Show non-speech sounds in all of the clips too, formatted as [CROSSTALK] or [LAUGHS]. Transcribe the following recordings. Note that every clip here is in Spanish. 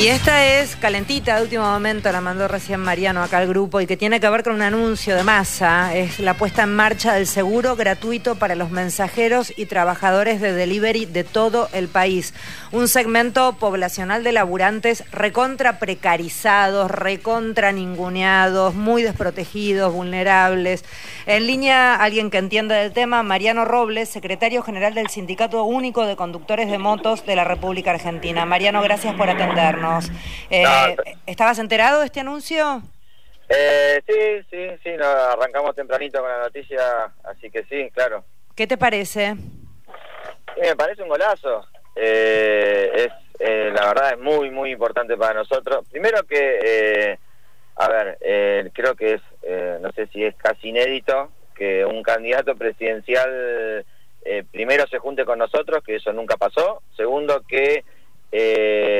Y esta es calentita de último momento, la mandó recién Mariano acá al grupo y que tiene que ver con un anuncio de masa. Es la puesta en marcha del seguro gratuito para los mensajeros y trabajadores de delivery de todo el país. Un segmento poblacional de laburantes recontra precarizados, recontra ninguneados, muy desprotegidos, vulnerables. En línea, alguien que entienda del tema, Mariano Robles, secretario general del Sindicato Único de Conductores de Motos de la República Argentina. Mariano, gracias por atendernos. Eh, ¿Estabas enterado de este anuncio? Eh, sí, sí, sí, nos arrancamos tempranito con la noticia, así que sí, claro. ¿Qué te parece? me parece un golazo. Eh, es La verdad es muy, muy importante para nosotros. Primero que, a ver, creo que es, no sé si es casi inédito que un candidato presidencial primero se junte con nosotros, que eso nunca pasó. Segundo, que eh,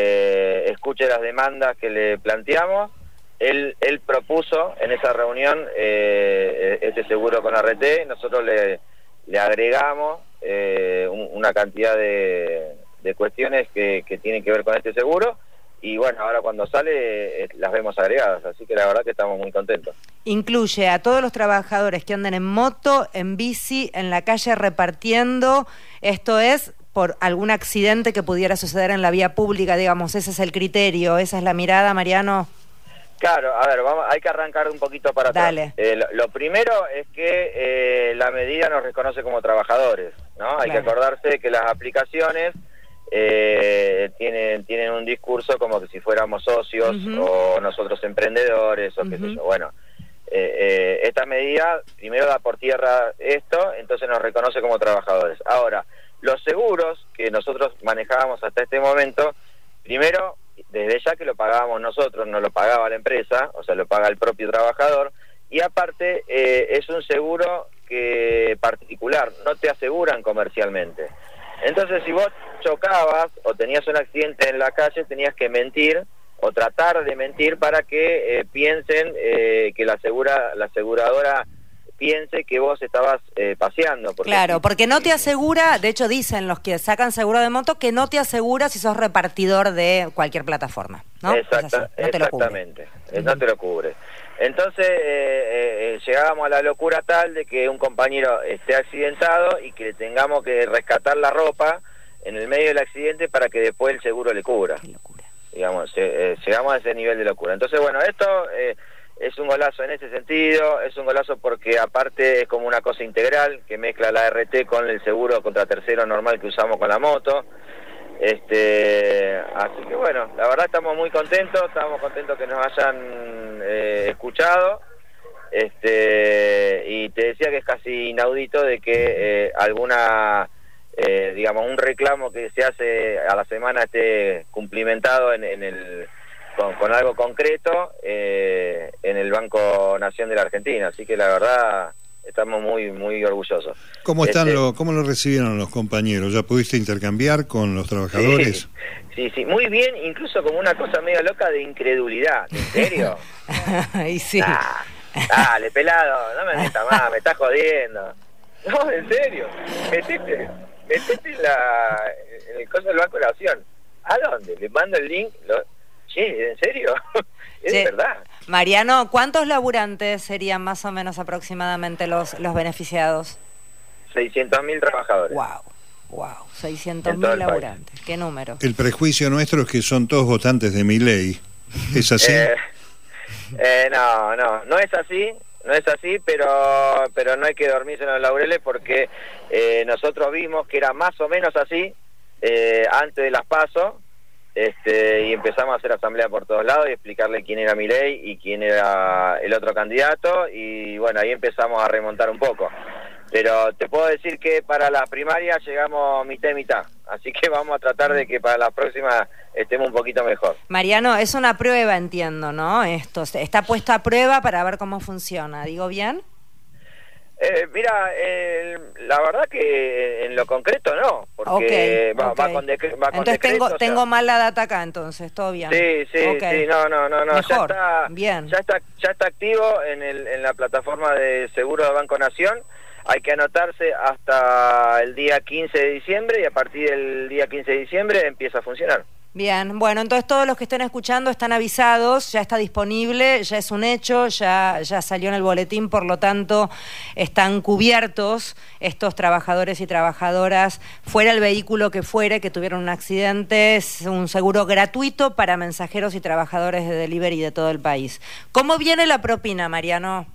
escuche las demandas que le planteamos. Él, él propuso en esa reunión eh, ese seguro con RT, nosotros le, le agregamos eh, una cantidad de, de cuestiones que, que, tienen que ver con este seguro y bueno, ahora cuando sale eh, las vemos agregadas, así que la verdad que estamos muy contentos. Incluye a todos los trabajadores que andan en moto, en bici, en la calle repartiendo, esto es por algún accidente que pudiera suceder en la vía pública, digamos, ese es el criterio, esa es la mirada, Mariano. Claro, a ver, vamos, hay que arrancar un poquito para atrás. Eh, lo, primero es que eh, la medida nos reconoce como trabajadores, ¿no? Hay que acordarse que las aplicaciones eh, tienen tienen un discurso como que si fuéramos socios o nosotros emprendedores o qué sé yo. Bueno, esta medida primero da por tierra esto, entonces nos reconoce como trabajadores. Ahora, los seguros que nosotros manejábamos hasta este momento, primero, desde ya que lo pagábamos nosotros, no lo pagaba la empresa, o sea, lo paga el propio trabajador, y aparte eh, es un seguro que particular, no te aseguran comercialmente. Entonces, si vos chocabas o tenías un accidente en la calle, tenías que mentir o tratar de mentir para que eh, piensen eh, que la, asegura, la aseguradora piense que vos estabas eh, paseando. claro, porque no te asegura, de hecho dicen los que sacan seguro de moto, que no te asegura si sos repartidor de cualquier plataforma, ¿no? exactamente, no te lo cubre. Entonces eh, eh, llegábamos a la locura tal de que un compañero esté accidentado y que tengamos que rescatar la ropa en el medio del accidente para que después el seguro le cubra. Digamos, llegamos a ese nivel de locura. Entonces, bueno, esto es un golazo en ese sentido, es un golazo porque aparte es como una cosa integral que mezcla la RT con el seguro contra tercero normal que usamos con la moto. Este, así que bueno, la verdad estamos muy contentos, estamos contentos que nos hayan eh, escuchado. Este, y te decía que es casi inaudito de que eh, alguna eh, digamos un reclamo que se hace a la semana esté cumplimentado en, en el con, algo concreto eh, en el Banco Nación de la Argentina. Así que la verdad estamos muy muy orgullosos. ¿Cómo están este, lo, cómo lo recibieron los compañeros? ¿Ya pudiste intercambiar con los trabajadores? Sí, sí, muy bien, incluso como una cosa medio loca de incredulidad. ¿En serio? [LAUGHS] y sí. Ah, dale, pelado, no me metas más, me estás jodiendo. No, en serio. Metete, metete en, la, en el coso del Banco de la Nación. ¿A dónde? Le mando el link. Lo, Sí, ¿en serio? [LAUGHS] es verdad. Mariano, ¿cuántos laburantes serían más o menos aproximadamente los, los beneficiados? 600.000 trabajadores. Wow. Wow, 600.000 laburantes. ¿Qué número? El prejuicio nuestro es que son todos votantes de mi ley. ¿Es así? Eh, eh, no, no, no es así. No es así, pero pero no hay que dormirse en los laureles porque eh, nosotros vimos que era más o menos así antes de las pasos este, y empezamos a hacer asamblea por todos lados y explicarle quién era mi ley y quién era el otro candidato y bueno, ahí empezamos a remontar un poco. Pero te puedo decir que para la primaria llegamos mitad y mitad, así que [LAUGHS] vamos a tratar de que para la próxima estemos un poquito mejor. Mariano, es una prueba, entiendo, ¿no? Esto está puesto a prueba para ver cómo funciona, ¿digo bien? Eh, mira, la verdad que en lo concreto no, porque va, con, entonces tengo, tengo mal la data acá, entonces, todo bien. Sí, sí, sí, no, no, no, no. ya está, bien. Ya está, ya está activo en, el, en la plataforma de seguro de Banco Nación. Hay que anotarse hasta el día 15 de diciembre y a partir del día 15 de diciembre empieza a funcionar. Bien, bueno, entonces todos los que estén escuchando están avisados, ya está disponible, ya es un hecho, ya, ya salió en el boletín, por lo tanto están cubiertos estos trabajadores y trabajadoras, fuera el vehículo que fuere, que tuvieron un accidente, es un seguro gratuito para mensajeros y trabajadores de delivery de todo el país. ¿Cómo viene la propina, Mariano?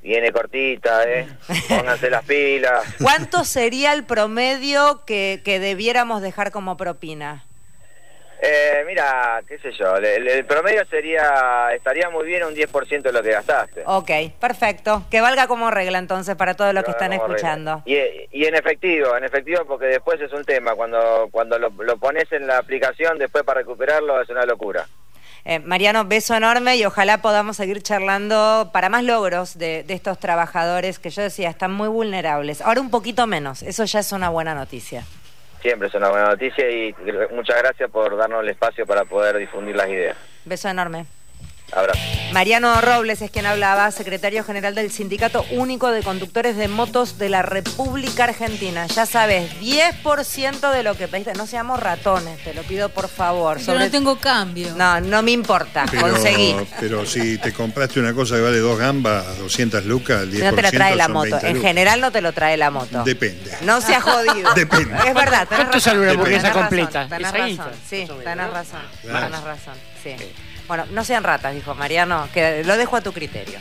Viene cortita, ¿eh? [LAUGHS] Pónganse las pilas. ¿Cuánto sería el promedio que, que debiéramos dejar como propina? Eh, mira, qué sé yo, el, promedio sería, estaría muy bien un 10% de lo que gastaste. Ok, perfecto. Que valga como regla entonces para todos los que están escuchando. Y, en efectivo, en efectivo porque después es un tema, cuando, cuando lo, pones en la aplicación, después para recuperarlo es una locura. Eh, Mariano, beso enorme y ojalá podamos seguir charlando para más logros de, de, estos trabajadores que yo decía están muy vulnerables. Ahora un poquito menos, eso ya es una buena noticia siempre es una buena noticia y muchas gracias por darnos el espacio para poder difundir las ideas. Beso enorme. Abrazo. Mariano Robles es quien hablaba, secretario general del Sindicato Único de Conductores de Motos de la República Argentina. Ya sabes, 10% de lo que pediste. No seamos ratones, te lo pido por favor. Yo no tengo cambio. No, no me importa, pero, conseguí. Pero si te compraste una cosa que vale dos gambas, 200 lucas, el 10% No te la trae la moto. En general no te lo trae la moto. Depende. No seas jodido. [LAUGHS] Depende. Es verdad, tenés ¿Cuánto sale una hamburguesa completa? Tenés razón, sí, tenés razón. Tenés razón, sí. Bueno, no sean ratas, dijo Mariano, que lo dejo a tu criterio.